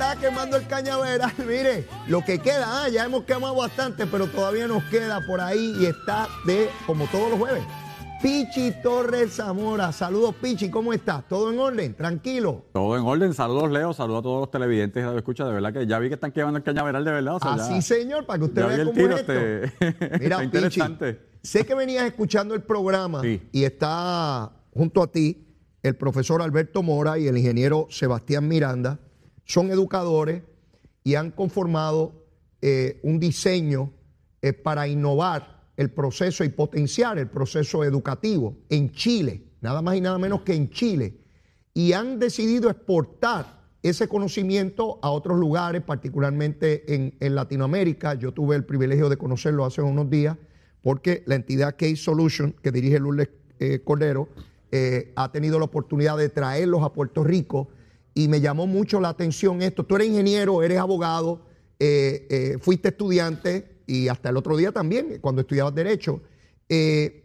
está quemando el cañaveral. Mire, lo que queda, ah, ya hemos quemado bastante, pero todavía nos queda por ahí y está de, como todos los jueves, Pichi Torres Zamora. Saludos, Pichi, ¿cómo estás? ¿Todo en orden? ¿Tranquilo? Todo en orden. Saludos, Leo. Saludos a todos los televidentes de escucha. De verdad que ya vi que están quemando el cañaveral, de verdad. Así, señor, para que usted vea cómo es esto. Mira, interesante. Pichi, sé que venías escuchando el programa y está junto a ti el profesor Alberto Mora y el ingeniero Sebastián Miranda. Son educadores y han conformado eh, un diseño eh, para innovar el proceso y potenciar el proceso educativo en Chile, nada más y nada menos que en Chile, y han decidido exportar ese conocimiento a otros lugares, particularmente en, Latinoamérica. Yo tuve el privilegio de conocerlo hace unos días, porque la entidad Case Solution, que dirige Lourdes eh, Cordero, ha tenido la oportunidad de traerlos a Puerto Rico y me llamó mucho la atención esto. Tú eres ingeniero, eres abogado, eh, fuiste estudiante, y hasta el otro día también, cuando estudiaba Derecho. Eh,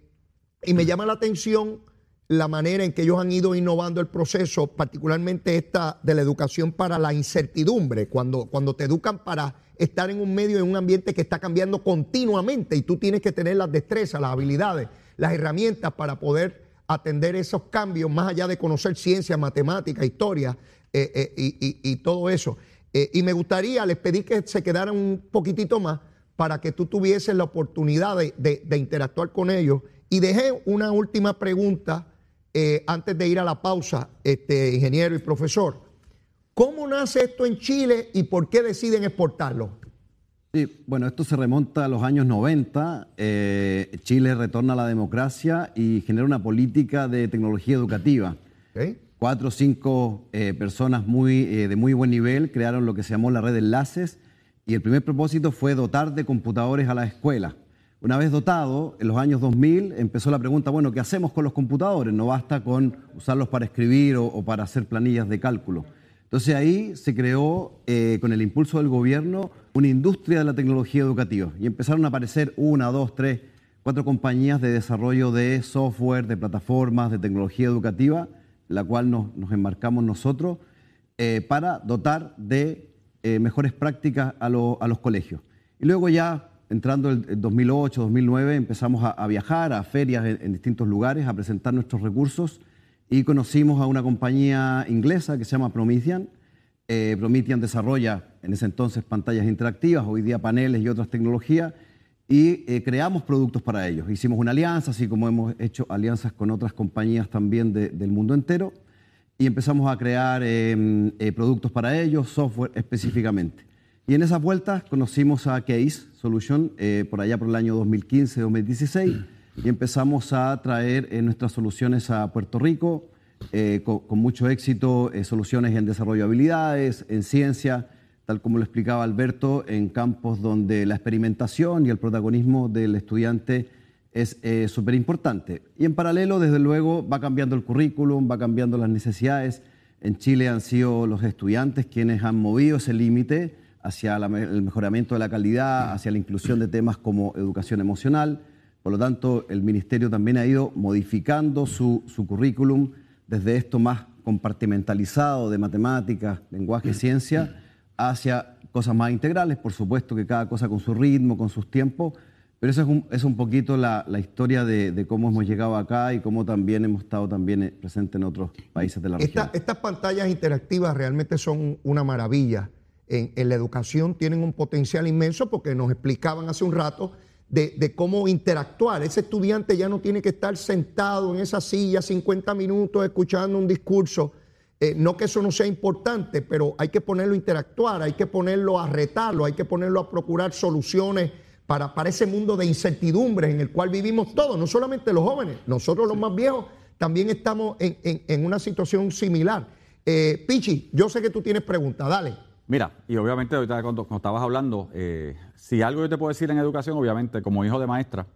y me llama la atención la manera en que ellos han ido innovando el proceso, particularmente esta de la educación para la incertidumbre, cuando, cuando te educan para estar en un medio, en un ambiente que está cambiando continuamente y tú tienes que tener las destrezas, las habilidades, las herramientas para poder atender esos cambios, más allá de conocer ciencia, matemática, historia eh, eh, y, todo eso. y me gustaría, les pedí que se quedaran un poquitito más para que tú tuvieses la oportunidad de, interactuar con ellos. Y dejé una última pregunta eh, antes de ir a la pausa, este, ingeniero y profesor. ¿Cómo nace esto en Chile y por qué deciden exportarlo? Sí, bueno, esto se remonta a los años 90. Eh, Chile retorna a la democracia y genera una política de tecnología educativa. Cuatro o cinco eh, personas muy, de muy buen nivel crearon lo que se llamó la red de enlaces y el primer propósito fue dotar de computadores a la escuela. Una vez dotado, en los años 2000 empezó la pregunta, bueno, ¿qué hacemos con los computadores? No basta con usarlos para escribir o, para hacer planillas de cálculo. Entonces ahí se creó, eh, con el impulso del gobierno, una industria de la tecnología educativa y empezaron a aparecer una, dos, tres, cuatro compañías de desarrollo de software, de plataformas, de tecnología educativa, la cual nos, enmarcamos nosotros, eh, para dotar de eh, mejores prácticas a, los colegios. Y luego ya, entrando en 2008, 2009, empezamos a, viajar a ferias en, distintos lugares, a presentar nuestros recursos y conocimos a una compañía inglesa que se llama Promethean. Eh, Promethean desarrolla en ese entonces pantallas interactivas, hoy día paneles y otras tecnologías, y eh, creamos productos para ellos. Hicimos una alianza, así como hemos hecho alianzas con otras compañías también del mundo entero y empezamos a crear em, eh, productos para ellos, software específicamente. Y en esas vueltas conocimos a Case Solution eh, por allá por el año 2015-2016 y empezamos a traer eh, nuestras soluciones a Puerto Rico con, con, mucho éxito, soluciones en desarrollo de habilidades, en ciencia, tal como lo explicaba Alberto, en campos donde la experimentación y el protagonismo del estudiante es eh, súper importante. Y en paralelo, desde luego, va cambiando el currículum, va cambiando las necesidades. En Chile han sido los estudiantes quienes han movido ese límite hacia el mejoramiento de la calidad, hacia la inclusión de temas como educación emocional. Por lo tanto, el Ministerio también ha ido modificando su, su currículum desde esto más compartimentalizado de matemáticas, lenguaje, ciencia, hacia cosas más integrales, por supuesto que cada cosa con su ritmo, con sus tiempos, pero eso es un, es un poquito la, la historia de, de, cómo hemos llegado acá y cómo también hemos estado también eh, presentes en otros países de la región. estas pantallas interactivas realmente son una maravilla. En, en, la educación tienen un potencial inmenso porque nos explicaban hace un rato de, de, cómo interactuar. Ese estudiante ya no tiene que estar sentado en esa silla 50 minutos escuchando un discurso. Eh, no que eso no sea importante, pero hay que ponerlo a interactuar, hay que ponerlo a retarlo, hay que ponerlo a procurar soluciones para, para ese mundo de incertidumbre en el cual vivimos todos, no solamente los jóvenes, nosotros los más viejos también estamos en, una situación similar. Eh, Pichi, yo sé que tú tienes preguntas, dale. Mira, y obviamente ahorita cuando, estabas hablando, eh, si algo yo te puedo decir en educación, obviamente como hijo de maestra,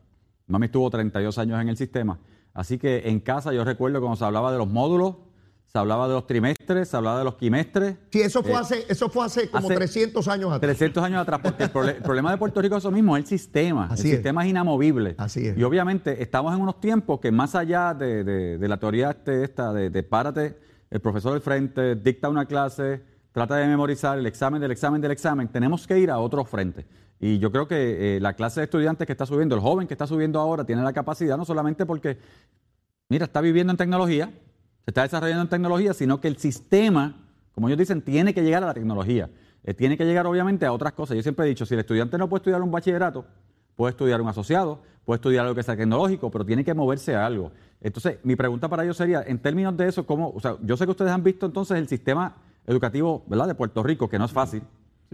mami estuvo 32 años en el sistema, así que en casa yo recuerdo cuando se hablaba de los módulos, se hablaba de los trimestres, se hablaba de los quimestres. Sí, eso fue, eh, hace, eso fue hace como 300 años atrás. 300 años atrás, porque el, problema de Puerto Rico es eso mismo, es el sistema. el sistema es inamovible. Así es. Y obviamente estamos en unos tiempos que más allá de, la teoría este, esta de, de párate, el profesor del frente dicta una clase, trata de memorizar el examen del examen del examen, tenemos que ir a otro frente. Y yo creo que eh, la clase de estudiantes que está subiendo, el joven que está subiendo ahora, tiene la capacidad no solamente porque, mira, está viviendo en tecnología, se está desarrollando en tecnología, sino que el sistema, como ellos dicen, tiene que llegar a la tecnología. Eh, tiene que llegar obviamente a otras cosas. Yo siempre he dicho, si el estudiante no puede estudiar un bachillerato, puede estudiar un asociado, puede estudiar algo que sea tecnológico, pero tiene que moverse a algo. Entonces, mi pregunta para ellos sería, en términos de eso, ¿cómo, o sea, yo sé que ustedes han visto entonces el sistema educativo, ¿verdad?, de Puerto Rico, que no es fácil,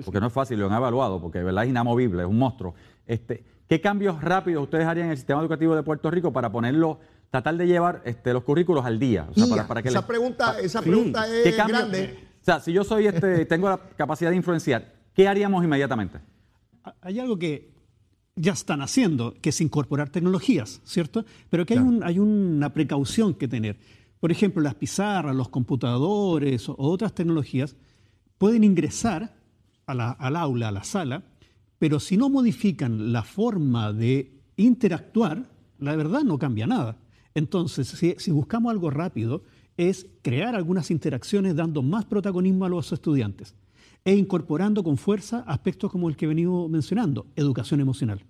porque no es fácil, lo han evaluado, porque ¿verdad? es inamovible, es un monstruo. Este, ¿Qué cambios rápidos ustedes harían en el sistema educativo de Puerto Rico para ponerlo, tratar de llevar este, los currículos al día? esa pregunta, esa pregunta es grande. O sea, si yo soy este, tengo la capacidad de influenciar, ¿qué haríamos inmediatamente? Hay algo que ya están haciendo, que es incorporar tecnologías, ¿cierto? Pero que hay, un, hay una precaución que tener. Por ejemplo, las pizarras, los computadores o otras tecnologías pueden ingresar al aula, a la sala, pero si no modifican la forma de interactuar, la verdad no cambia nada. Entonces, si, buscamos algo rápido, es crear algunas interacciones dando más protagonismo a los estudiantes e incorporando con fuerza aspectos como el que he venido mencionando, educación emocional,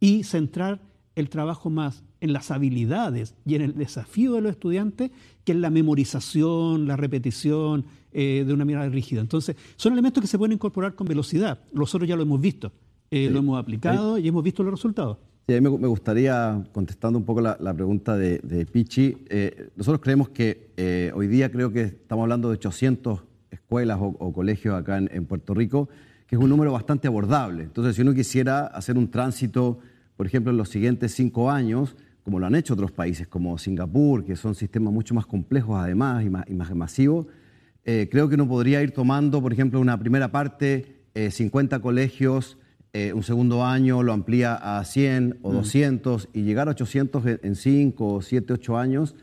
y centrar el trabajo más en las habilidades y en el desafío de los estudiantes que en la memorización, la repetición eh, de una mirada rígida. Entonces, son elementos que se pueden incorporar con velocidad. Nosotros ya lo hemos visto, eh, lo hemos aplicado y hemos visto los resultados. Sí, a mí me gustaría, contestando un poco la, pregunta de, Pichi, eh, nosotros creemos que hoy día creo que estamos hablando de 800 escuelas o, colegios acá en, Puerto Rico, que es un número bastante abordable. Entonces, si uno quisiera hacer un tránsito, por ejemplo, en los siguientes cinco años, como lo han hecho otros países como Singapur, que son sistemas mucho más complejos además y más, y más masivos, eh, creo que uno podría ir tomando, por ejemplo, una primera parte, 50 eh, colegios, eh, un segundo año lo amplía a 100 o 200 mm. y llegar a 800 en 5, 7, 8 años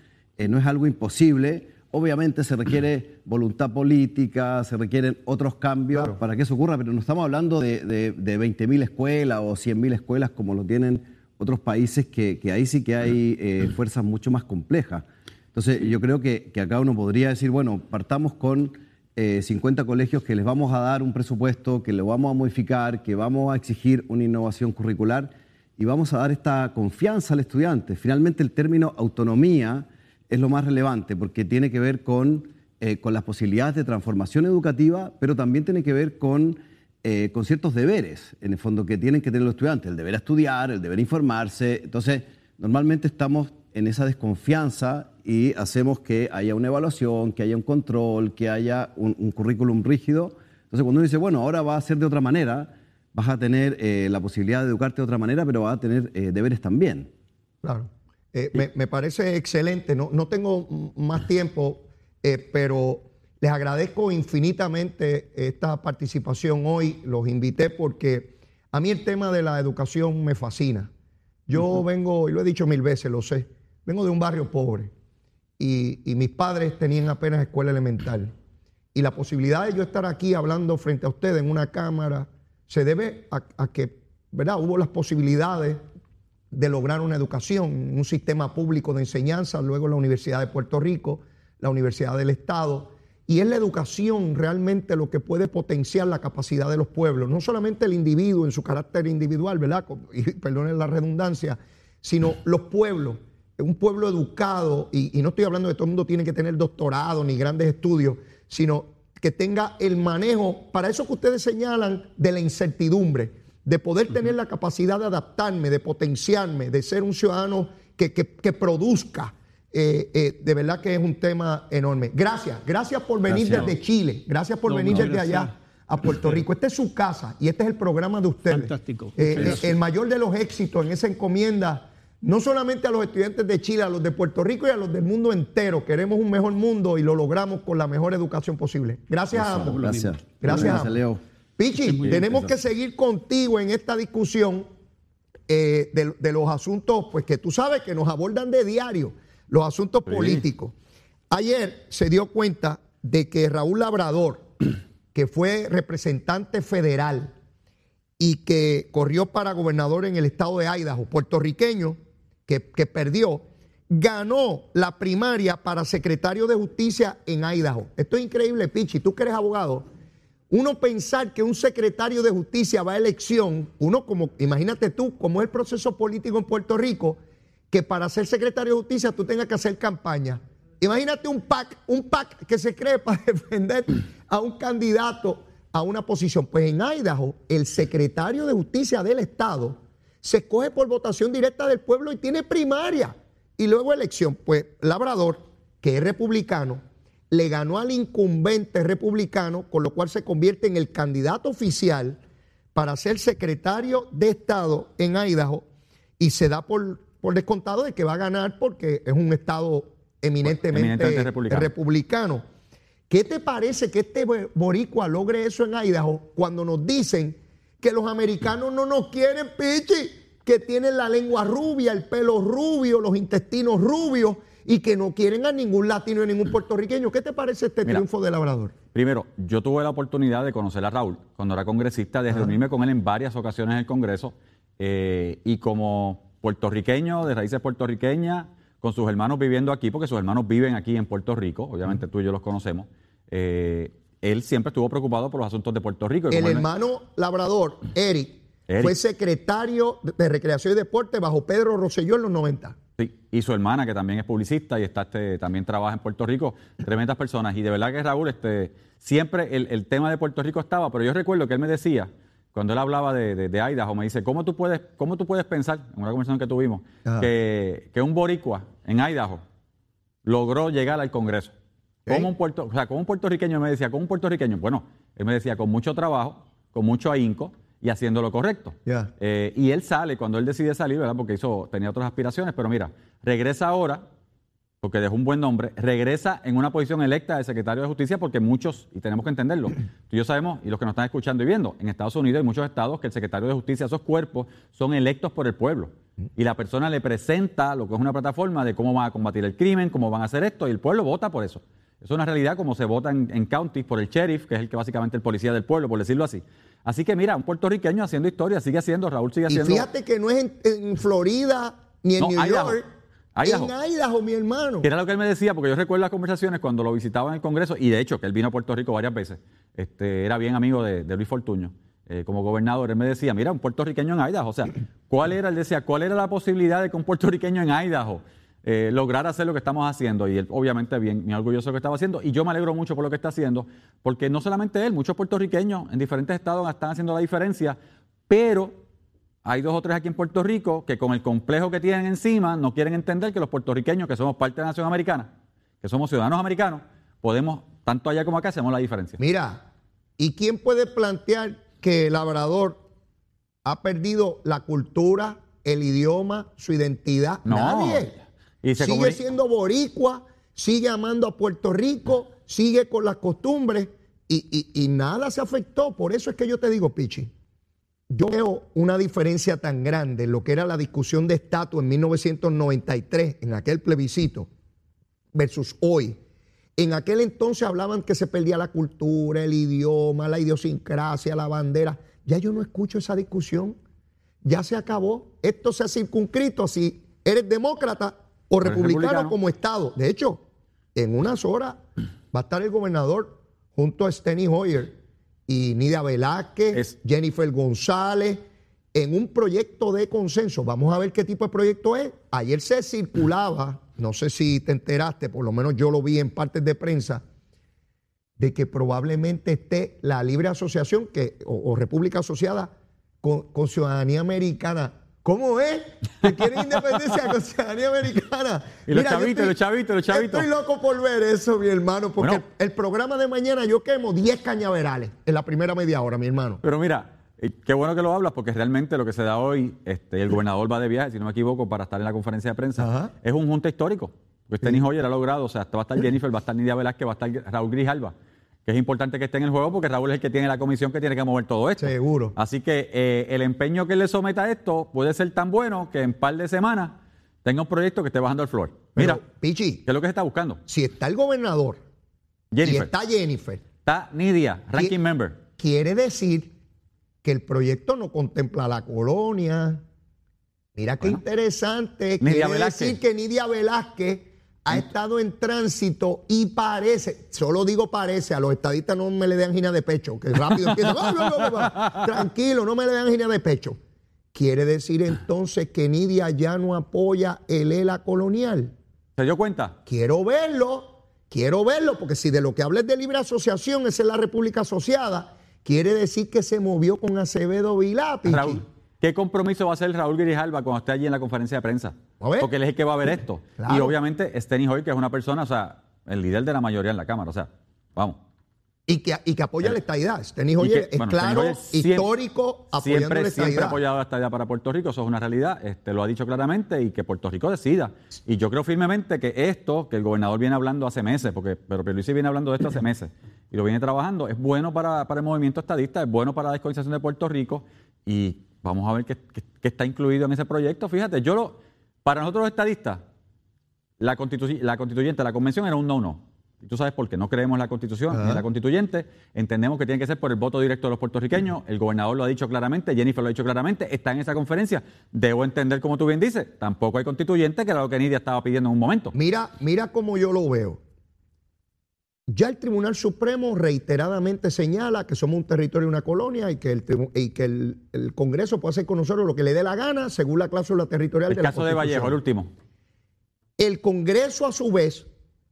no es algo imposible. Obviamente se requiere voluntad política, se requieren otros cambios para que eso ocurra, pero no estamos hablando de, de, de 20.000 escuelas o 100.000 escuelas como lo tienen otros países que, ahí sí que hay eh, fuerzas mucho más complejas. Entonces, yo creo que, acá uno podría decir, bueno, partamos con 50 eh, colegios que les vamos a dar un presupuesto, que lo vamos a modificar, que vamos a exigir una innovación curricular y vamos a dar esta confianza al estudiante. Finalmente, el término autonomía es lo más relevante porque tiene que ver con, eh, con las posibilidades de transformación educativa, pero también tiene que ver con eh, con ciertos deberes, en el fondo, que tienen que tener los estudiantes, el deber estudiar, el deber informarse. Entonces, normalmente estamos en esa desconfianza y hacemos que haya una evaluación, que haya un control, que haya un, currículum rígido. Entonces, cuando uno dice, bueno, ahora va a ser de otra manera, vas a tener eh, la posibilidad de educarte de otra manera, pero vas a tener eh, deberes también. Claro. me, me, parece excelente. No, no tengo más tiempo, pero les agradezco infinitamente esta participación hoy. Los invité porque a mí el tema de la educación me fascina. Yo vengo, y lo he dicho mil veces, lo sé, vengo de un barrio pobre y, mis padres tenían apenas escuela elemental. Y la posibilidad de yo estar aquí hablando frente a ustedes en una cámara se debe a, que, ¿verdad? Hubo las posibilidades de lograr una educación, un sistema público de enseñanza, luego la Universidad de Puerto Rico, la Universidad del Estado y es la educación realmente lo que puede potenciar la capacidad de los pueblos, no solamente el individuo en su carácter individual, ¿verdad? Y perdonen la redundancia, sino los pueblos. Un pueblo educado, y, no estoy hablando de que todo el mundo tiene que tener doctorado ni grandes estudios, sino que tenga el manejo, para eso que ustedes señalan, de la incertidumbre, de poder tener la capacidad de adaptarme, de potenciarme, de ser un ciudadano que, que produzca eh, eh, de verdad que es un tema enorme. Gracias, gracias por venir desde Chile, gracias por venir desde allá a Puerto Rico. Esta es su casa y este es el programa de ustedes. Fantástico. Eh, el mayor de los éxitos en esa encomienda, no solamente a los estudiantes de Chile, a los de Puerto Rico y a los del mundo entero. Queremos un mejor mundo y lo logramos con la mejor educación posible. Gracias, a ambos. Gracias. Gracias, Leo. Pichi, tenemos que seguir contigo en esta discusión de, de los asuntos, pues que tú sabes que nos abordan de diario los asuntos políticos. Ayer se dio cuenta de que Raúl Labrador, que fue representante federal y que corrió para gobernador en el estado de Idaho, puertorriqueño, que, perdió, ganó la primaria para secretario de justicia en Idaho. Esto es increíble, Pichi. Tú que eres abogado, uno pensar que un secretario de justicia va a elección, uno como, imagínate tú, como es el proceso político en Puerto Rico, que para ser secretario de justicia tú tengas que hacer campaña. Imagínate un PAC, un PAC que se cree para defender a un candidato a una posición. Pues en Idaho, el secretario de justicia del Estado se escoge por votación directa del pueblo y tiene primaria y luego elección. Pues Labrador, que es republicano, le ganó al incumbente republicano, con lo cual se convierte en el candidato oficial para ser secretario de Estado en Idaho y se da por, por descontado de que va a ganar porque es un Estado eminentemente, republicano. ¿Qué te parece que este boricua logre eso en Idaho cuando nos dicen que los americanos no nos quieren, pichi, que tienen la lengua rubia, el pelo rubio, los intestinos rubios y que no quieren a ningún latino y ningún puertorriqueño? ¿Qué te parece este triunfo de Labrador? Primero, yo tuve la oportunidad de conocer a Raúl cuando era congresista, de reunirme con él en varias ocasiones en el Congreso eh, y como puertorriqueño, de raíces puertorriqueñas, con sus hermanos viviendo aquí, porque sus hermanos viven aquí en Puerto Rico, obviamente tú y yo los conocemos. Eh, él siempre estuvo preocupado por los asuntos de Puerto Rico. el hermano labrador, Eric, fue secretario de Recreación y Deporte bajo Pedro Rosselló en los 90. Sí, y su hermana, que también es publicista y está este, también trabaja en Puerto Rico, tremendas personas. Y de verdad que Raúl, este, siempre el, el tema de Puerto Rico estaba, pero yo recuerdo que él me decía, cuando él hablaba de, de, de, Idaho, me dice, ¿cómo tú puedes, cómo tú puedes pensar, en una conversación que tuvimos, que, que, un boricua en Idaho logró llegar al Congreso? Como un, puerto, o sea, como un puertorriqueño me decía, como un puertorriqueño, bueno, él me decía, con mucho trabajo, con mucho ahínco y haciendo lo correcto. Eh, y él sale, cuando él decide salir, ¿verdad? Porque hizo, tenía otras aspiraciones, pero mira, regresa ahora porque dejó un buen nombre, regresa en una posición electa de secretario de Justicia porque muchos, y tenemos que entenderlo, tú y yo sabemos, y los que nos están escuchando y viendo, en Estados Unidos hay muchos estados que el secretario de Justicia, esos cuerpos, son electos por el pueblo. Y la persona le presenta lo que es una plataforma de cómo van a combatir el crimen, cómo van a hacer esto, y el pueblo vota por eso. Es una realidad como se vota en, counties por el sheriff, que es el que básicamente el policía del pueblo, por decirlo así. Así que mira, un puertorriqueño haciendo historia, sigue haciendo, Raúl sigue haciendo. Y fíjate que no es en, Florida ni en New York en Idaho, mi hermano. era lo que él me decía, porque yo recuerdo las conversaciones cuando lo visitaba en el Congreso, y de hecho, que él vino a Puerto Rico varias veces, este, era bien amigo de, Luis Fortuño. Eh, como gobernador, él me decía, mira, un puertorriqueño en Idaho. O sea, ¿cuál era, él decía, cuál era la posibilidad de que un puertorriqueño en Idaho eh, lograra hacer lo que estamos haciendo? Y él, obviamente, bien, bien orgulloso de lo que estaba haciendo. Y yo me alegro mucho por lo que está haciendo, porque no solamente él, muchos puertorriqueños en diferentes estados están haciendo la diferencia, pero hay dos o tres aquí en Puerto Rico que con el complejo que tienen encima no quieren entender que los puertorriqueños, que somos parte de la nación americana, que somos ciudadanos americanos, podemos, tanto allá como acá, hacemos la diferencia. Mira, ¿y quién puede plantear que el labrador ha perdido la cultura, el idioma, su identidad? Nadie. Y sigue siendo boricua, sigue amando a Puerto Rico, sigue con las costumbres y, y nada se afectó. Por eso es que yo te digo, Pichi yo veo una diferencia tan grande en lo que era la discusión de estatus en 1993, en aquel plebiscito, versus hoy. En aquel entonces hablaban que se perdía la cultura, el idioma, la idiosincrasia, la bandera. Ya yo no escucho esa discusión. Ya se acabó. Esto se ha circunscrito si eres demócrata o republicano, como Estado. De hecho, en unas horas va a estar el gobernador junto a Steny Hoyer y Nidia Velázquez, Jennifer González, en un proyecto de consenso. Vamos a ver qué tipo de proyecto es. Ayer se circulaba, no sé si te enteraste, por lo menos yo lo vi en partes de prensa, de que probablemente esté la libre asociación que, o, república asociada con ciudadanía americana ¿Cómo es? Que quieren independencia con ciudadanía americana. Y los chavitos, los chavitos, los chavitos. Estoy loco por ver eso, mi hermano, porque el programa de mañana yo quemo 10 cañaverales en la primera media hora, mi hermano. Pero mira, eh, qué bueno que lo hablas, porque realmente lo que se da hoy, este, el gobernador va de viaje, si no me equivoco, para estar en la conferencia de prensa, es un junta histórico. Usted ni Hoyer ha logrado, o sea, va a estar Jennifer, va a estar Nidia Velázquez, va a estar Raúl Grijalva que es importante que esté en el juego porque Raúl es el que tiene la comisión que tiene que mover todo esto. Seguro. Así que eh, el empeño que le someta a esto puede ser tan bueno que en un par de semanas tenga un proyecto que esté bajando el flor. Mira, Pichi, ¿qué es lo que se está buscando? Si está el gobernador, Jennifer, y está Jennifer, está Nidia, ranking member. Quiere decir que el proyecto no contempla la colonia. Mira qué interesante. quiere decir que Nidia Velázquez ha estado en tránsito y parece, solo digo parece, a los estadistas no me le den gina de pecho, que rápido empiezan, tranquilo, no me le den gina de pecho. Quiere decir entonces que Nidia ya no apoya el ELA colonial. ¿Se dio cuenta? Quiero verlo, quiero verlo, porque si de lo que habla es de libre asociación, esa es la República Asociada, quiere decir que se movió con Acevedo Vilá, Raúl, ¿qué compromiso va a hacer Raúl Grijalba cuando esté allí en la conferencia de prensa? Porque él es el que va a ver esto. Y obviamente Steny Hoy, que es una persona, o sea, el líder de la mayoría en la Cámara, o sea, vamos. Y que, y que apoya la estadidad. Steny Hoy es claro, histórico, apoyando siempre, la estadidad. Siempre ha apoyado la estadidad para Puerto Rico, eso es una realidad, este, lo ha dicho claramente y que Puerto Rico decida. Y yo creo firmemente que esto, que el gobernador viene hablando hace meses, porque pero Luis viene hablando de esto hace meses y lo viene trabajando, es bueno para, para el movimiento estadista, es bueno para la descolonización de Puerto Rico y vamos a ver qué, está incluido en ese proyecto. Fíjate, yo lo, para nosotros los estadistas, la, la constituyente, la convención era un no-no. Y tú sabes por qué no creemos en la constitución en la constituyente. Entendemos que tiene que ser por el voto directo de los puertorriqueños. El gobernador lo ha dicho claramente, Jennifer lo ha dicho claramente, está en esa conferencia. Debo entender, como tú bien dices, tampoco hay constituyente, que era lo que Nidia estaba pidiendo en un momento. Mira, mira cómo yo lo veo. Ya el Tribunal Supremo reiteradamente señala que somos un territorio y una colonia y que el, y que el, Congreso puede hacer con nosotros lo que le dé la gana según la cláusula territorial el caso de Vallejo, el último. El Congreso, a su vez,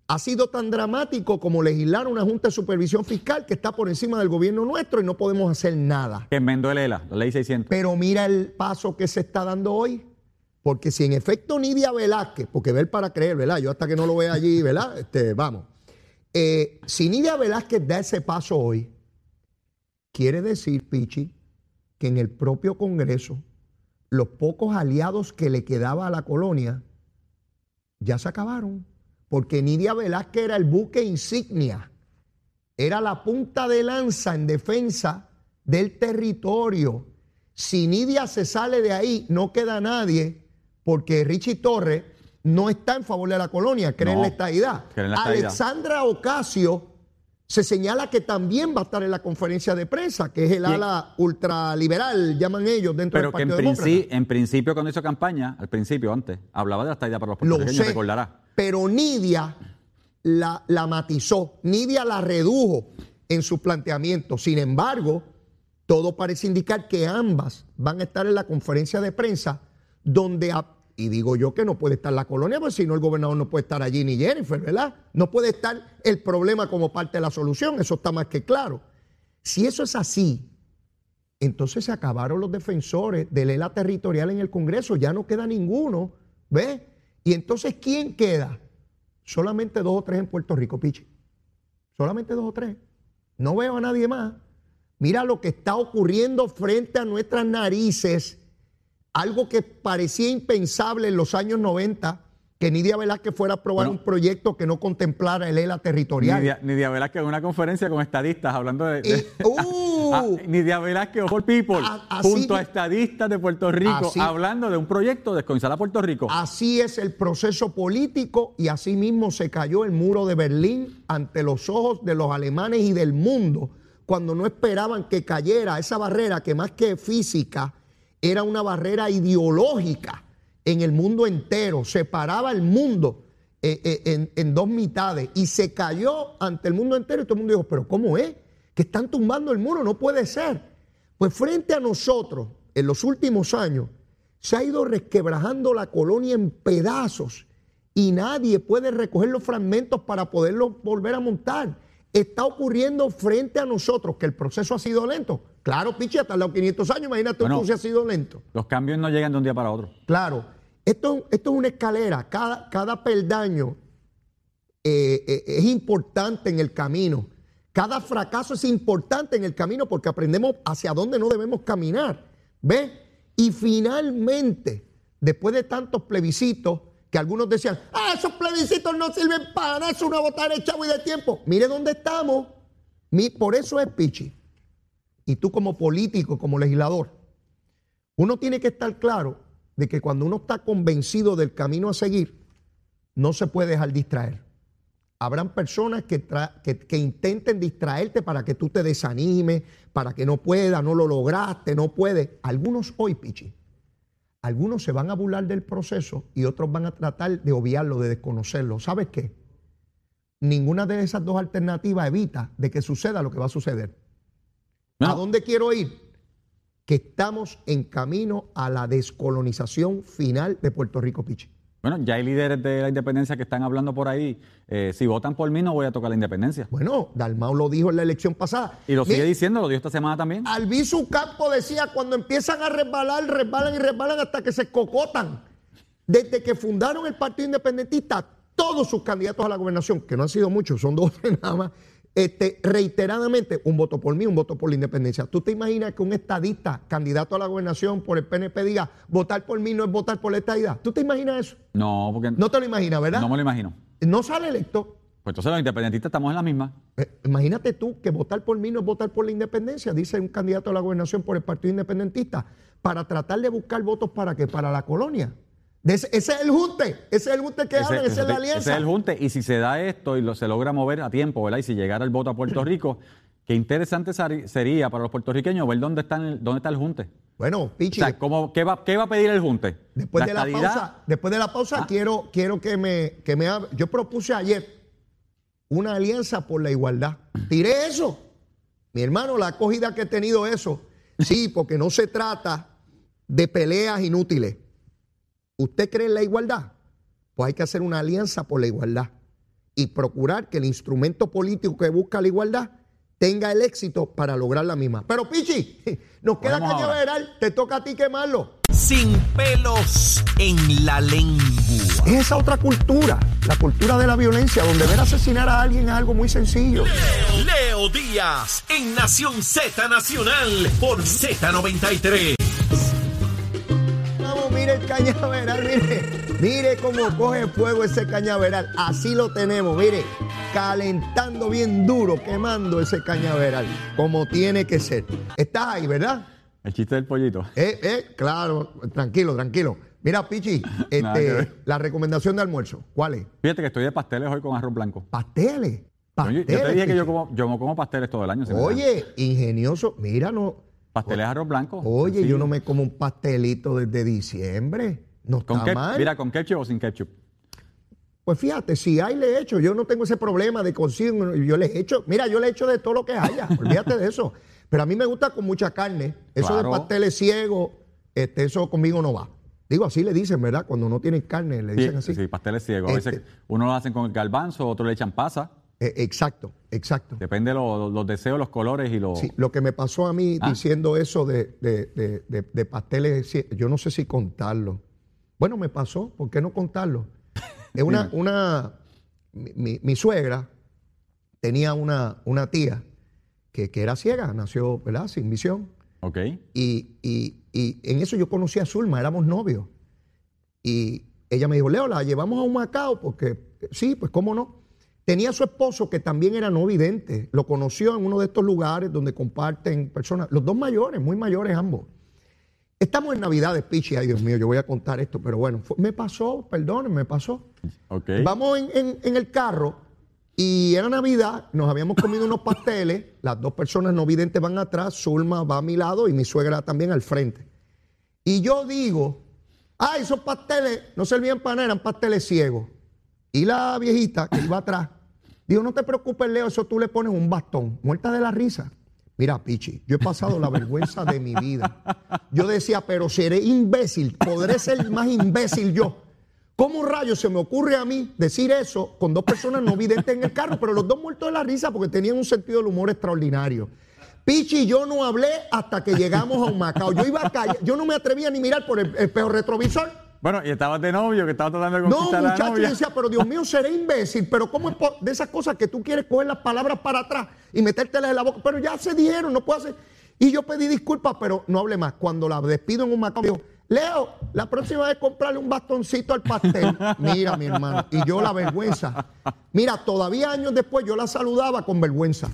ha sido tan dramático como legislar una Junta de Supervisión Fiscal que está por encima del gobierno nuestro y no podemos hacer nada. Que enmendó el ELA, la ley 600. Pero mira el paso que se está dando hoy. Porque si en efecto Nidia Velázquez, porque ver para creer, ¿verdad? Yo hasta que no lo vea allí, ¿verdad? Este, vamos. Eh, si Nidia Velázquez da ese paso hoy, quiere decir, Pichi, que en el propio Congreso, los pocos aliados que le quedaba a la colonia ya se acabaron porque Nidia Velázquez era el buque insignia, era la punta de lanza en defensa del territorio. Si Nidia se sale de ahí, no queda nadie, porque Richie Torres no está en favor de la colonia, cree en la estadidad. Alexandra Ocasio se señala que también va a estar en la conferencia de prensa, que es el ala ultraliberal, llaman ellos, dentro del Partido Pero que en, principio, cuando hizo campaña, al principio, antes, hablaba de la estadidad para los puertorriqueños, recordará pero Nidia la, la matizó, Nidia la redujo en su planteamiento. Sin embargo, todo parece indicar que ambas van a estar en la conferencia de prensa donde, y digo yo que no puede estar la colonia, pues si no el gobernador no puede estar allí ni Jennifer, ¿verdad? No puede estar el problema como parte de la solución, eso está más que claro. Si eso es así, entonces se acabaron los defensores del ELA territorial en el Congreso, ya no queda ninguno, ¿ves? Y entonces, ¿quién queda? Solamente dos o tres en Puerto Rico, Pichi. Solamente dos o tres. No veo a nadie más. Mira lo que está ocurriendo frente a nuestras narices. Algo que parecía impensable en los años 90 que Nidia Velázquez fuera a aprobar un proyecto que no contemplara el ELA territorial. Nidia, Nidia Velázquez en una conferencia con estadistas hablando de... uh, ah, Nidia Velázquez, All People, junto a estadistas de Puerto Rico, hablando de un proyecto de descomisar a Puerto Rico. Así es el proceso político y así mismo se cayó el muro de Berlín ante los ojos de los alemanes y del mundo cuando no esperaban que cayera esa barrera que más que física era una barrera ideológica en el mundo entero, separaba el mundo eh, eh, en, dos mitades y se cayó ante el mundo entero y todo el mundo dijo, pero ¿cómo es? Que están tumbando el muro, no puede ser. Pues frente a nosotros, en los últimos años, se ha ido resquebrajando la colonia en pedazos y nadie puede recoger los fragmentos para poderlos volver a montar. Está ocurriendo frente a nosotros que el proceso ha sido lento. Claro, Pichi, ha tardado 500 años, imagínate bueno, si ha sido lento. Los cambios no llegan de un día para otro. Claro, esto, esto es una escalera, cada, cada peldaño eh, eh, es importante en el camino. Cada fracaso es importante en el camino porque aprendemos hacia dónde no debemos caminar. ¿Ves? Y finalmente, después de tantos plebiscitos, que algunos decían, ah, esos plebiscitos no sirven para nada, es una botada de chavo y de tiempo. Mire dónde estamos. Por eso es Pichi y tú como político, como legislador, uno tiene que estar claro de que cuando uno está convencido del camino a seguir, no se puede dejar distraer. Habrán personas que, que, intenten distraerte para que tú te desanimes, para que no puedas, no lo lograste, no puedes. Algunos hoy, Pichi, algunos se van a burlar del proceso y otros van a tratar de obviarlo, de desconocerlo. ¿Sabes qué? Ninguna de esas dos alternativas evita de que suceda lo que va a suceder. ¿A dónde quiero ir? Que estamos en camino a la descolonización final de Puerto Rico, Pichi. Bueno, ya hay líderes de la independencia que están hablando por ahí. Eh, si votan por mí, no voy a tocar la independencia. Bueno, Dalmau lo dijo en la elección pasada. Y lo sigue diciendo, lo dijo esta semana también. Albizu Campo decía: cuando empiezan a resbalar, resbalan y resbalan hasta que se cocotan. Desde que fundaron el Partido Independentista, todos sus candidatos a la gobernación, que no han sido muchos, son dos nada más, este, reiteradamente un voto por mí, un voto por la independencia. ¿Tú te imaginas que un estadista, candidato a la gobernación por el PNP, diga votar por mí no es votar por la estadidad? ¿Tú te imaginas eso? No, porque. No te lo imaginas, ¿verdad? No me lo imagino. No sale electo. Pues entonces los independentistas estamos en la misma. Eh, imagínate tú que votar por mí no es votar por la independencia, dice un candidato a la gobernación por el Partido Independentista, para tratar de buscar votos para qué? Para la colonia. Ese, es el junte, ese es el junte que hablan, esa es la alianza. Ese es el junte, y si se da esto y se logra mover a tiempo, ¿verdad? Y si llegara el voto a Puerto Rico, qué interesante sería para los puertorriqueños ver dónde, están, dónde está el junte. Bueno, Pichi. O sea, qué, va, ¿qué va a pedir el junte? Después de la pausa, después de la pausa ah. quiero, quiero que me, que me Yo propuse ayer una alianza por la igualdad. Tiré eso. Mi hermano, la acogida que he tenido eso. Sí, porque no se trata de peleas inútiles. ¿Usted cree en la igualdad? Pues hay que hacer una alianza por la igualdad y procurar que el instrumento político que busca la igualdad tenga el éxito para lograr la misma. Pero Pichi, nos queda cañaveral, te toca a ti quemarlo. Sin pelos en la lengua. Es esa otra cultura, la cultura de la violencia, donde ver asesinar a alguien es algo muy sencillo. Leo Díaz, en Nación Z Nacional, por Z93 mire el cañaveral, mire. Mire cómo coge fuego ese cañaveral. Así lo tenemos, mire. Calentando bien duro, quemando ese cañaveral. Como tiene que ser. Estás ahí, ¿verdad? El chiste del pollito. Eh, eh, claro. Tranquilo, tranquilo. Mira, Pichi, este, la recomendación de almuerzo, ¿cuál es? Fíjate que estoy de pasteles hoy con arroz blanco. ¿Pasteles? ¿Pasteles? Yo, te dije que yo como, yo como pasteles todo el año. Oye, ingenioso. Mira, no, Pasteles arroz blanco. Oye, yo no me como un pastelito desde diciembre. No está mal. Mira, ¿con ketchup o sin ketchup? Pues fíjate, si hay le hecho, yo no tengo ese problema de conseguir, yo le he hecho, mira, yo le he hecho de todo lo que haya, olvídate de eso. Pero a mí me gusta con mucha carne. Eso de pasteles ciegos, este, eso conmigo no va. Digo, así le dicen, ¿verdad? Cuando no tienen carne, le dicen así. Sí, pasteles ciegos. A veces este uno lo hacen con el garbanzo, otro le echan pasa. Eh, exacto, exacto. Depende de los deseos, los colores y los... Sí, lo que me pasó a mí ah. diciendo eso de, de, pasteles, yo no sé si contarlo. Bueno, me pasó, ¿por qué no contarlo? Es una, una mi, suegra tenía una, una tía que, era ciega, nació, ¿verdad? Sin visión. Ok. Y, y en eso yo conocí a Zulma, éramos novios. Y ella me dijo, Leo, la llevamos a un Macao porque, sí, pues cómo no. Tenía su esposo que también era no vidente. Lo conoció en uno de estos lugares donde comparten personas, los dos mayores, muy mayores ambos. Estamos en Navidades, Pichi, ay Dios mío, yo voy a contar esto, pero bueno, me pasó, perdón, me pasó. Vamos en, el carro y era Navidad, nos habíamos comido unos pasteles, las dos personas no videntes van atrás, Zulma va a mi lado y mi suegra también al frente. Y yo digo, ay, esos pasteles no servían para nada, eran pasteles ciegos. Y la viejita que iba atrás, dijo, no te preocupes, Leo, eso tú le pones un bastón, muerta de la risa. Mira, Pichi, yo he pasado la vergüenza de mi vida. Yo decía, pero seré imbécil, podré ser más imbécil yo. ¿Cómo rayos se me ocurre a mí decir eso con dos personas no videntes en el carro, pero los dos muertos de la risa porque tenían un sentido del humor extraordinario? Pichi, yo no hablé hasta que llegamos a un Macao. Yo iba a calle, yo no me atrevía ni mirar por el, el espejo retrovisor. Bueno, y estabas de novio, que estaba tratando de conquistar No, muchacho, yo decía, pero Dios mío, seré imbécil. Pero ¿cómo es de esas cosas que tú quieres coger las palabras para atrás y metértelas en la boca? Pero ya se dijeron, no puedo hacer. Y yo pedí disculpas, pero no hable más. Cuando la despido en un macao, dijo, Leo, la próxima vez comprarle un bastoncito al pastel. Mira, mi hermano. Y yo la vergüenza. Mira, todavía años después yo la saludaba con vergüenza.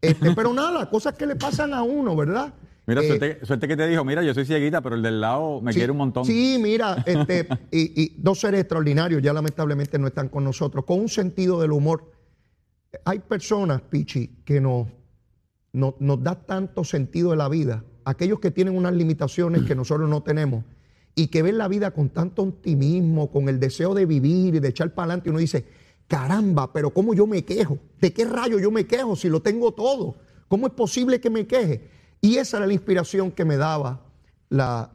Este, pero nada, cosas que le pasan a uno, ¿verdad? Mira, eh, suerte, que te dijo, mira, yo soy cieguita, pero el del lado me quiere un montón. Sí, mira, este, y, dos seres extraordinarios ya lamentablemente no están con nosotros, con un sentido del humor. Hay personas, Pichi, que nos, nos da tanto sentido de la vida, aquellos que tienen unas limitaciones que nosotros no tenemos, y que ven la vida con tanto optimismo, con el deseo de vivir y de echar para adelante, uno dice, caramba, pero ¿cómo yo me quejo? ¿De qué rayo yo me quejo si lo tengo todo? ¿Cómo es posible que me queje? Y esa era la inspiración que me daba la,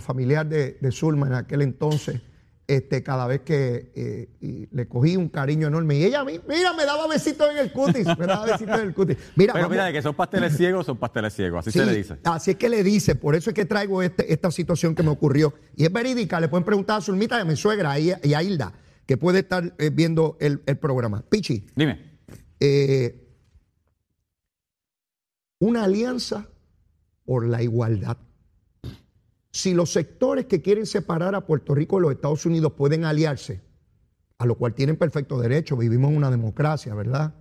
familiar de, de Zulma en aquel entonces este, cada vez que eh, le cogí un cariño enorme. Y ella, mira, me daba besitos en el cutis, me daba besitos en el cutis. Mira, Pero mira, que son pasteles ciegos, son pasteles ciegos, así se le dice. Así es que le dice, por eso es que traigo este, esta situación que me ocurrió. Y es verídica, le pueden preguntar a Zulmita y a mi suegra y a, Hilda, que puede estar eh, viendo el, programa. Pichi. Dime. Eh, una alianza por la igualdad si los sectores que quieren separar a Puerto Rico de los Estados Unidos pueden aliarse, a lo cual tienen perfecto derecho, vivimos en una democracia, ¿verdad?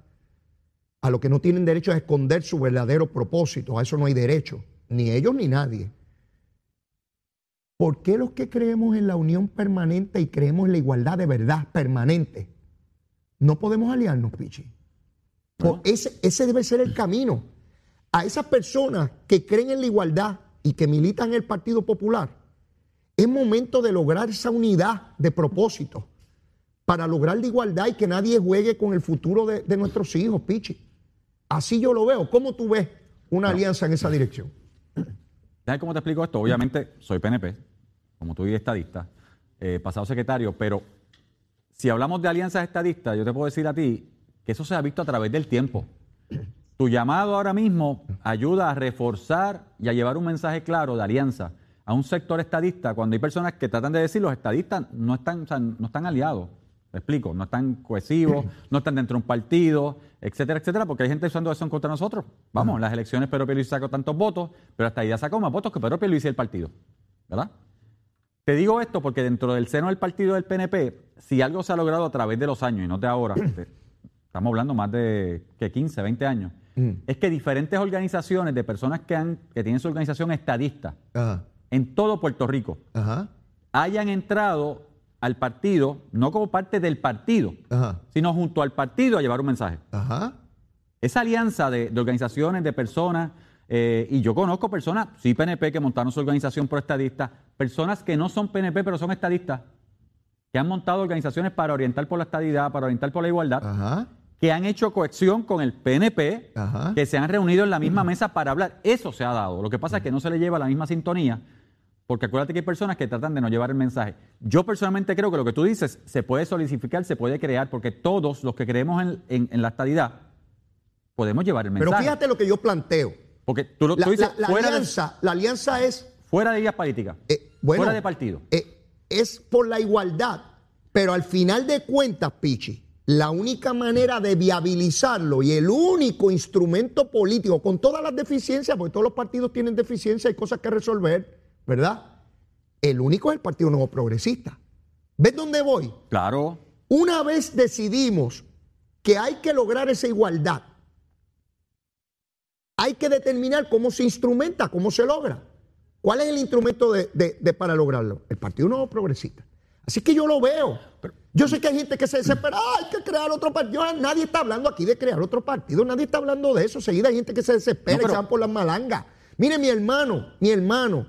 A lo que no tienen derecho es esconder su verdadero propósito, a eso no hay derecho, ni ellos ni nadie. ¿Por qué los que creemos en la unión permanente y creemos en la igualdad de verdad permanente no podemos aliarnos, Pichi? ese, ese debe ser el camino. A esas personas que creen en la igualdad y que militan en el Partido Popular, es momento de lograr esa unidad de propósito para lograr la igualdad y que nadie juegue con el futuro de, nuestros hijos, Pichi. Así yo lo veo. ¿Cómo tú ves una alianza en esa dirección? ¿Sabes cómo te explico esto? Obviamente soy PNP, como tú dices, estadista, eh, pasado secretario, pero si hablamos de alianzas estadistas, yo te puedo decir a ti que eso se ha visto a través del tiempo. Tu llamado ahora mismo ayuda a reforzar y a llevar un mensaje claro de alianza a un sector estadista cuando hay personas que tratan de decir los estadistas no están, no están aliados. ¿Me explico? No están cohesivos, no están dentro de un partido, etcétera, etcétera, porque hay gente usando eso en contra de nosotros. Vamos, en las elecciones Pedro Pierluisi sacó tantos votos, pero hasta ya sacó más votos que Pedro Pierluisi el partido. ¿Verdad? Te digo esto porque dentro del seno del partido del PNP, si algo se ha logrado a través de los años, y no de ahora, estamos hablando más de que 15, 20 años, Mm. es que diferentes organizaciones de personas que, han, que tienen su organización estadista en todo Puerto Rico hayan entrado al partido, no como parte del partido, sino junto al partido a llevar un mensaje. Esa alianza de, organizaciones, de personas, eh, y yo conozco personas, sí PNP, que montaron su organización pro estadista, personas que no son PNP, pero son estadistas, que han montado organizaciones para orientar por la estadidad, para orientar por la igualdad que han hecho cohesión con el PNP, que se han reunido en la misma mesa para hablar. Eso se ha dado. Lo que pasa es que no se le lleva la misma sintonía, porque acuérdate que hay personas que tratan de no llevar el mensaje. Yo personalmente creo que lo que tú dices se puede solidificar, se puede crear, porque todos los que creemos en, la estadidad podemos llevar el mensaje. Pero fíjate lo que yo planteo. Porque tú, lo, dices, la, alianza, la alianza es... Fuera de ideas políticas, eh, fuera de partido. Eh, es por la igualdad, pero al final de cuentas, Pichi, la única manera de viabilizarlo y el único instrumento político, con todas las deficiencias, porque todos los partidos tienen deficiencias y cosas que resolver, ¿verdad? El único es el Partido Nuevo Progresista. ¿Ves dónde voy? Claro. Una vez decidimos que hay que lograr esa igualdad, hay que determinar cómo se instrumenta, cómo se logra. ¿Cuál es el instrumento de, para lograrlo? El Partido Nuevo Progresista. Así que yo lo veo. Yo sé que hay gente que se desespera, hay que crear otro partido. Nadie está hablando aquí de crear otro partido, nadie está hablando de eso. Seguida hay gente que se desespera y se van por las malangas. Mire, mi hermano, mi hermano,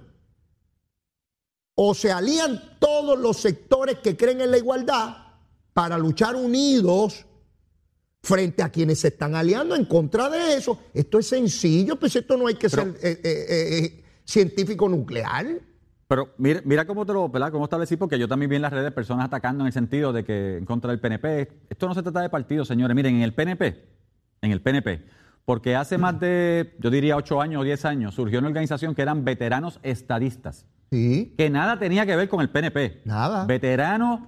o se alían todos los sectores que creen en la igualdad para luchar unidos frente a quienes se están aliando en contra de eso. Esto es sencillo, pues esto no hay que ser eh, eh, eh, científico nuclear. Pero mira, mira cómo te lo, ¿verdad? Cómo establecí, porque yo también vi en las redes personas atacando en el sentido de que en contra del PNP. Esto no se trata de partido, señores. Miren, en el PNP, en el PNP, porque hace más de, yo diría, ocho años o diez años, surgió una organización que eran veteranos estadistas. Sí. Que nada tenía que ver con el PNP. Nada. Veteranos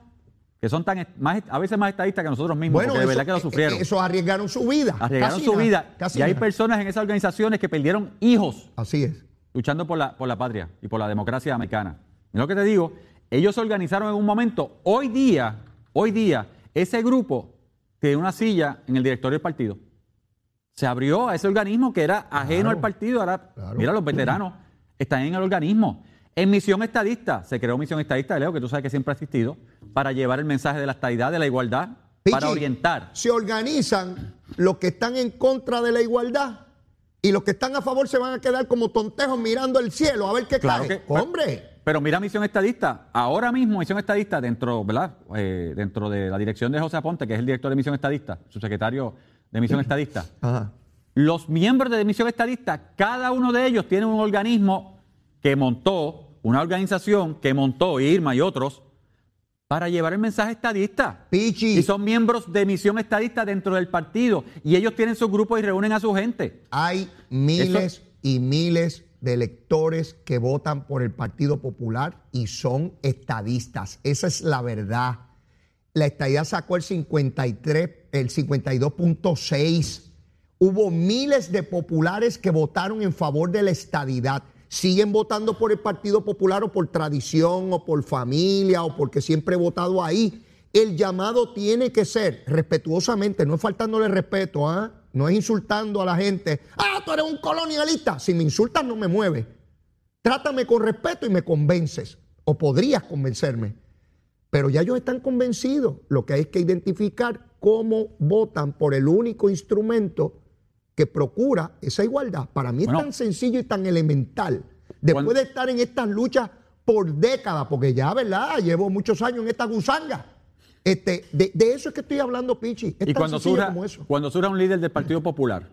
que son tan más, a veces más estadistas que nosotros mismos, porque de verdad que lo sufrieron. Eso arriesgaron su vida. Arriesgaron su vida. y hay personas en esas organizaciones que perdieron hijos. Así es luchando por la, por la patria y por la democracia americana. Es lo que te digo, ellos se organizaron en un momento, hoy día, hoy día, ese grupo tiene una silla en el directorio del partido. Se abrió a ese organismo que era ajeno al partido. Ahora, mira, los veteranos están en el organismo. En Misión Estadista, se creó Misión Estadista, Leo, que tú sabes que siempre ha existido, para llevar el mensaje de la estadidad, de la igualdad, para orientar. Se organizan los que están en contra de la igualdad y los que están a favor se van a quedar como tontejos mirando el cielo a ver qué cae. Hombre. Pero mira Misión Estadista, ahora mismo Misión Estadista dentro, ¿verdad? Eh, dentro de la dirección de José Aponte, que es el director de Misión Estadista, su secretario de Misión Estadista. Los miembros de Misión Estadista, cada uno de ellos tiene un organismo que montó, una organización que montó Irma y otros, para llevar el mensaje estadista. Pichi. Y son miembros de misión estadista dentro del partido. Y ellos tienen sus grupos y reúnen a su gente. Hay miles y miles de electores que votan por el Partido Popular y son estadistas. Esa es la verdad. La estadía sacó el 53, el 52.6. Hubo miles de populares que votaron en favor de la estadidad siguen votando por el Partido Popular o por tradición o por familia o porque siempre he votado ahí. El llamado tiene que ser respetuosamente, no es faltándole respeto, ¿ah? no es insultando a la gente. Ah, tú eres un colonialista. Si me insultas, no me mueves. Trátame con respeto y me convences. O podrías convencerme. Pero ya ellos están convencidos. Lo que hay es que identificar cómo votan por el único instrumento que procura esa igualdad. Para mí es tan sencillo y tan elemental. Después de estar en estas luchas por décadas, porque ya, ¿verdad? Llevo muchos años en esta gusanga. Este, de, eso es que estoy hablando, Pichi. y cuando surja, cuando surja un líder del Partido Popular,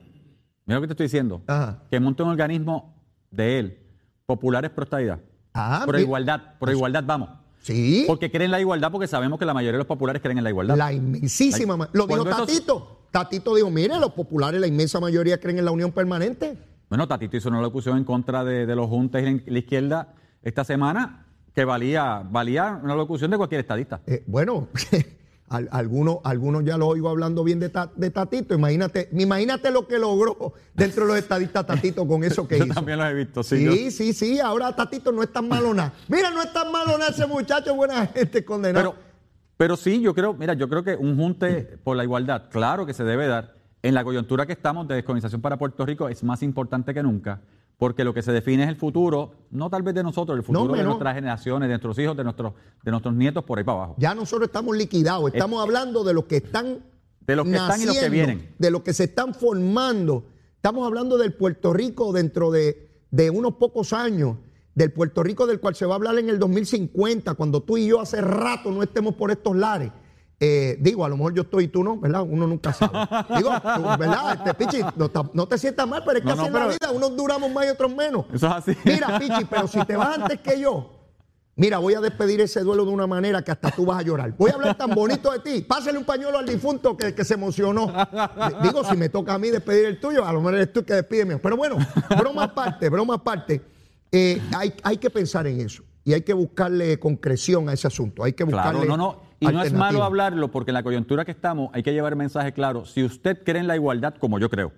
mira lo que te estoy diciendo, que monte un organismo de él, populares pro estadidad, ah, por igualdad, por igualdad vamos. Sí. Porque creen en la igualdad, porque sabemos que la mayoría de los populares creen en la igualdad. La inmensísima. Lo dijo Tatito. Tatito dijo, mire, los populares, la inmensa mayoría creen en la unión permanente. Bueno, Tatito hizo una locución en contra de, los juntes en la izquierda esta semana que valía, valía una locución de cualquier estadista. Eh, bueno, algunos, algunos ya lo oigo hablando bien de, Tatito. Imagínate, imagínate lo que logró dentro de los estadistas Tatito con eso que hizo. Yo también lo he visto, sí. Sí, sí, sí. Ahora Tatito no es tan malo nada. Mira, no es tan malo nada ese muchacho, buena gente condenado. Pero sí, yo creo, mira, yo creo que un junte por la igualdad, claro que se debe dar. En la coyuntura que estamos de descolonización para Puerto Rico es más importante que nunca, porque lo que se define es el futuro, no tal vez de nosotros, el futuro de nuestras generaciones, de nuestros hijos, de nuestros, de nuestros nietos por ahí para abajo. Ya nosotros estamos liquidados, estamos hablando de los que están de los que están y los que vienen, de los que se están formando. Estamos hablando del Puerto Rico dentro de, de unos pocos años del Puerto Rico del cual se va a hablar en el 2050, cuando tú y yo hace rato no estemos por estos lares. Eh, digo, a lo mejor yo estoy y tú no, ¿verdad? Uno nunca sabe. Digo, ¿verdad? Este, Pichi, no, te sientas mal, pero es que así en la vida unos duramos más y otros menos. Eso es así. Mira, Pichi, pero si te vas antes que yo, mira, voy a despedir ese duelo de una manera que hasta tú vas a llorar. Voy a hablar tan bonito de ti. Pásale un pañuelo al difunto que, que se emocionó. Digo, si me toca a mí despedir el tuyo, a lo mejor eres tú que despídeme. Pero bueno, broma aparte, broma aparte. Eh, hay, hay, que pensar en eso y hay que buscarle concreción a ese asunto. Hay que buscarle. Claro, no, no. Y no es malo hablarlo porque en la coyuntura que estamos hay que llevar el mensaje claro. Si usted cree en la igualdad, como yo creo,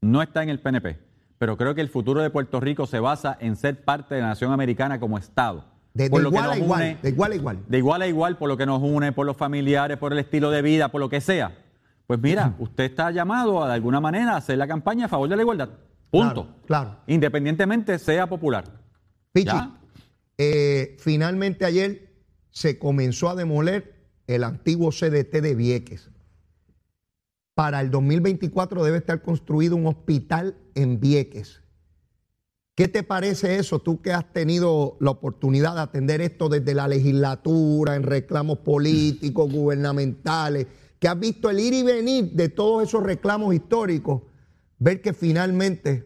no está en el PNP, pero creo que el futuro de Puerto Rico se basa en ser parte de la nación americana como Estado. De, igual a igual, de igual a igual. De igual a igual por lo que nos une, por los familiares, por el estilo de vida, por lo que sea. Pues mira, usted está llamado a de alguna manera a hacer la campaña a favor de la igualdad. Punto. Claro. Independientemente sea popular. Pichi, eh, finalmente ayer se comenzó a demoler el antiguo CDT de Vieques. Para el 2024 debe estar construido un hospital en Vieques. ¿Qué te parece eso? Tú que has tenido la oportunidad de atender esto desde la legislatura, en reclamos políticos, gubernamentales, que has visto el ir y venir de todos esos reclamos históricos ver que finalmente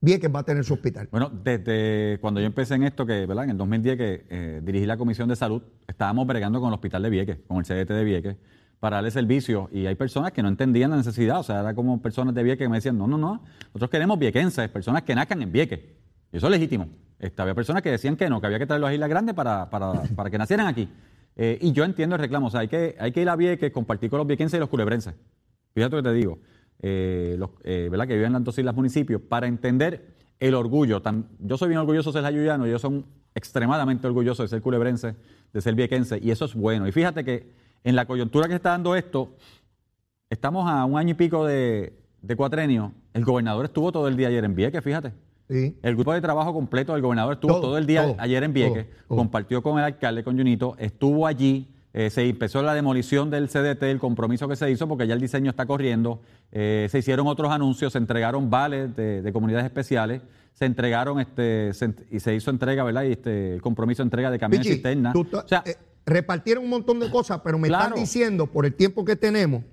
Vieques va a tener su hospital. Bueno, desde cuando yo empecé en esto, que ¿verdad? en el 2010 que eh, dirigí la Comisión de Salud, estábamos bregando con el hospital de Vieques, con el CDT de Vieques, para darle servicio. Y hay personas que no entendían la necesidad, o sea, era como personas de Vieques que me decían, no, no, no, nosotros queremos viequenses, personas que nazcan en Vieques. Y eso es legítimo. Este, había personas que decían que no, que había que traerlos a Islas Grandes para, para, para que nacieran aquí. Eh, y yo entiendo el reclamo, o sea, hay que, hay que ir a Vieques, compartir con los viequenses y los culebrenses. Fíjate lo que te digo. Eh, los, eh, ¿verdad? que viven en las dos islas municipios, para entender el orgullo. yo soy bien orgulloso de ser ayuyano, ellos son extremadamente orgullosos de ser culebrense, de ser viequense, y eso es bueno. Y fíjate que en la coyuntura que está dando esto, estamos a un año y pico de, de cuatrenio. El gobernador estuvo todo el día ayer en Vieques, fíjate. El grupo de trabajo completo del gobernador estuvo todo, el día ayer en Vieques, compartió con el alcalde, con Junito, estuvo allí Eh, se empezó la demolición del CDT, el compromiso que se hizo, porque ya el diseño está corriendo. Eh, se hicieron otros anuncios, se entregaron vales de, comunidades especiales, se entregaron este y se hizo entrega, ¿verdad? Y este el compromiso de entrega de camiones. O sea, eh, repartieron un montón de cosas, pero me están diciendo, por el tiempo que tenemos,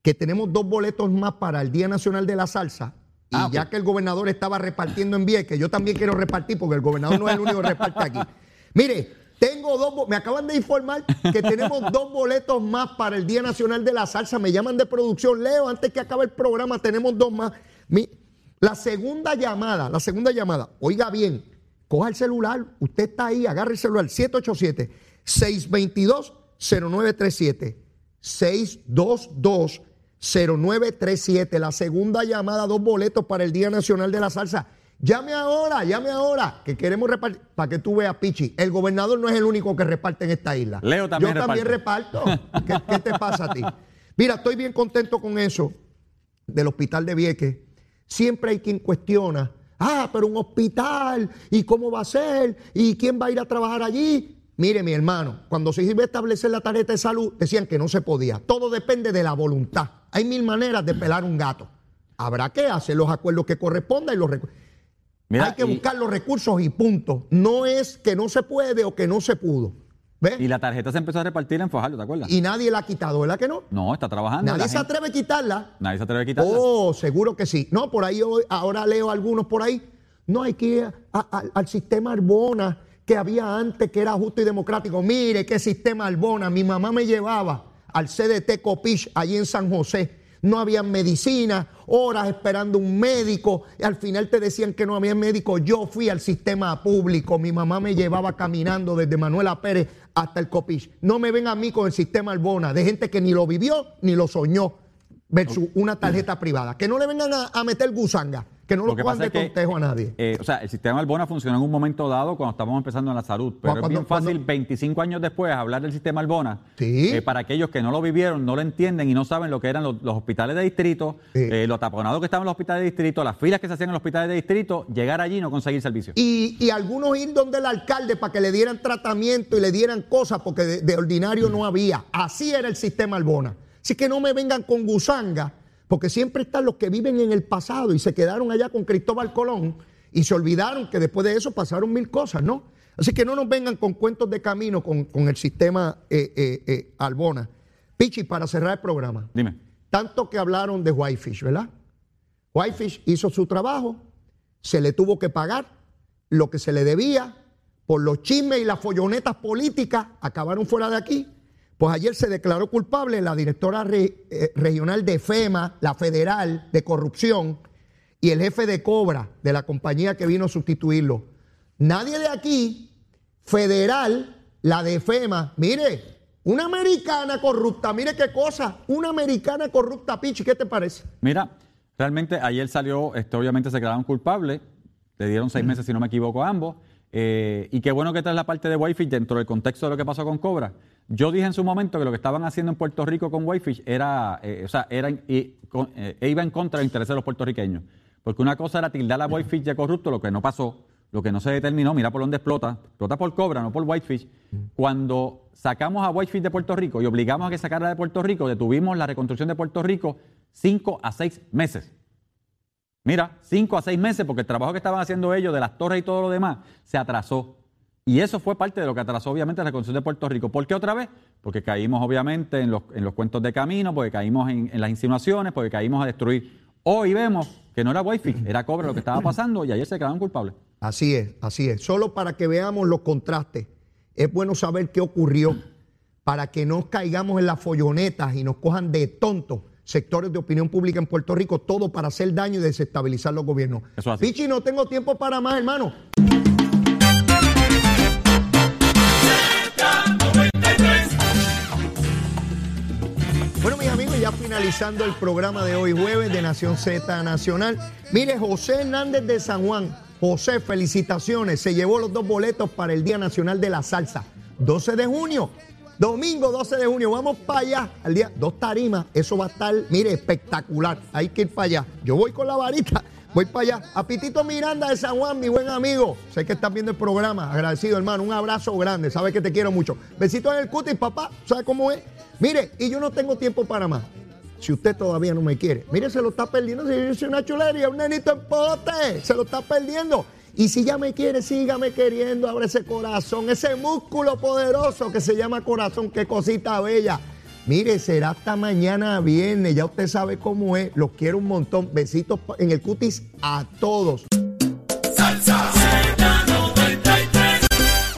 que tenemos dos boletos más para el Día Nacional de la Salsa. Y ah, ya que el gobernador estaba repartiendo en que yo también quiero repartir, porque el gobernador no es el único que reparte aquí. Mire, tengo dos, me acaban de informar que tenemos dos boletos más para el Día Nacional de la Salsa. Me llaman de producción. Leo, antes que acabe el programa, tenemos dos más. la segunda llamada, la segunda llamada, oiga bien, coja el celular, usted está ahí, agarre el celular, 787-622-0937. 622-0937. La segunda llamada, dos boletos para el Día Nacional de la Salsa. Llame ahora, llame ahora, que queremos repartir. Para que tú veas, Pichi, el gobernador no es el único que reparte en esta isla. Leo también Yo también reparto. ¿Qué, te pasa a ti? Mira, estoy bien contento con eso del hospital de Vieques. Siempre hay quien cuestiona. Ah, pero un hospital, ¿y cómo va a ser? ¿Y quién va a ir a trabajar allí? Mire, mi hermano, cuando se iba a establecer la tarjeta de salud, decían que no se podía. Todo depende de la voluntad. Hay mil maneras de pelar un gato. Habrá que hacer los acuerdos que correspondan y los hay que buscar los recursos y punto. No es que no se puede o que no se pudo. ¿Ves? Y la tarjeta se empezó a repartir en Fajardo, ¿te acuerdas? Y nadie la ha quitado, ¿verdad que no? No, está trabajando. Nadie se atreve a quitarla. Nadie se atreve a quitarla. Oh, seguro que sí. No, por ahí hoy, ahora leo algunos por ahí. No, hay que ir al sistema Arbona que había antes, que era justo y democrático. Mire qué sistema Arbona. Mi mamá me llevaba al CDT Copich, allí en San José no había medicina, horas esperando un médico, y al final te decían que no había médico. Yo fui al sistema público, mi mamá me llevaba caminando desde Manuela Pérez hasta el Copich. No me ven a mí con el sistema Albona, de gente que ni lo vivió ni lo soñó, versus una tarjeta privada. Que no le vengan a meter gusanga. Que no lo, lo de contejo a nadie. Eh, o sea, el sistema Albona funcionó en un momento dado cuando estábamos empezando en la salud, pero es bien fácil 25 años después hablar del sistema Albona. Sí. Eh, para aquellos que no lo vivieron, no lo entienden y no saben lo que eran los, hospitales de distrito, eh, los taponados que estaban en los hospitales de distrito, las filas que se hacían en los hospitales de distrito, llegar allí y no conseguir servicio. Y, y algunos ir donde el alcalde para que le dieran tratamiento y le dieran cosas porque de, ordinario no había. Así era el sistema Albona. Así que no me vengan con gusanga porque siempre están los que viven en el pasado y se quedaron allá con Cristóbal Colón y se olvidaron que después de eso pasaron mil cosas, ¿no? Así que no nos vengan con cuentos de camino con, el sistema eh, eh, eh, Albona. Pichi, para cerrar el programa. Dime. Tanto que hablaron de Whitefish, ¿verdad? Whitefish hizo su trabajo, se le tuvo que pagar lo que se le debía por los chismes y las follonetas políticas, acabaron fuera de aquí. Pues ayer se declaró culpable la directora eh, regional de FEMA, la federal de corrupción, y el jefe de Cobra de la compañía que vino a sustituirlo. Nadie de aquí, federal, la de FEMA, mire, una americana corrupta, mire qué cosa, una americana corrupta, Pichi, ¿qué te parece? Mira, realmente ayer salió, este, obviamente se quedaron culpables, le dieron seis meses, si no me equivoco, a ambos. Eh, y qué bueno que traes la parte de Whitefish dentro del contexto de lo que pasó con Cobra. Yo dije en su momento que lo que estaban haciendo en Puerto Rico con Whitefish era, eh, o sea, era, eh, iba en contra del interés de los puertorriqueños. Porque una cosa era tildar a Whitefish de corrupto, lo que no pasó, lo que no se determinó, mira por dónde explota, explota por Cobra, no por Whitefish. Cuando sacamos a Whitefish de Puerto Rico y obligamos a que sacara de Puerto Rico, detuvimos la reconstrucción de Puerto Rico cinco a seis meses. Mira, cinco a seis meses, porque el trabajo que estaban haciendo ellos de las torres y todo lo demás se atrasó. Y eso fue parte de lo que atrasó obviamente la reconstrucción de Puerto Rico. ¿Por qué otra vez? Porque caímos obviamente en los, en los cuentos de camino, porque caímos en, las insinuaciones, porque caímos a destruir. Hoy vemos que no era Wi-Fi, era Cobra lo que estaba pasando y ayer se quedaron culpables. Así es, así es. Solo para que veamos los contrastes, es bueno saber qué ocurrió para que no caigamos en las follonetas y nos cojan de tontos sectores de opinión pública en Puerto Rico, todo para hacer daño y desestabilizar los gobiernos. Pichi, no tengo tiempo para más, hermano. Finalizando el programa de hoy jueves de Nación Z Nacional. Mire, José Hernández de San Juan. José, felicitaciones. Se llevó los dos boletos para el Día Nacional de la Salsa. 12 de junio. Domingo 12 de junio, vamos para allá. Al día, dos tarimas, eso va a estar, mire, espectacular. Hay que ir para allá. Yo voy con la varita Voy para allá. A Pitito Miranda de San Juan, mi buen amigo. Sé que estás viendo el programa. Agradecido, hermano. Un abrazo grande. Sabes que te quiero mucho. Besitos en el cutis, papá. ¿Sabes cómo es? Mire, y yo no tengo tiempo para más. Si usted todavía no me quiere, mire, se lo está perdiendo. Si yo soy una chulería, un nenito en pote. Se lo está perdiendo. Y si ya me quiere, sígame queriendo. Abre ese corazón, ese músculo poderoso que se llama corazón. Qué cosita bella. Mire, será hasta mañana viernes. Ya usted sabe cómo es. Los quiero un montón. Besitos en el cutis a todos.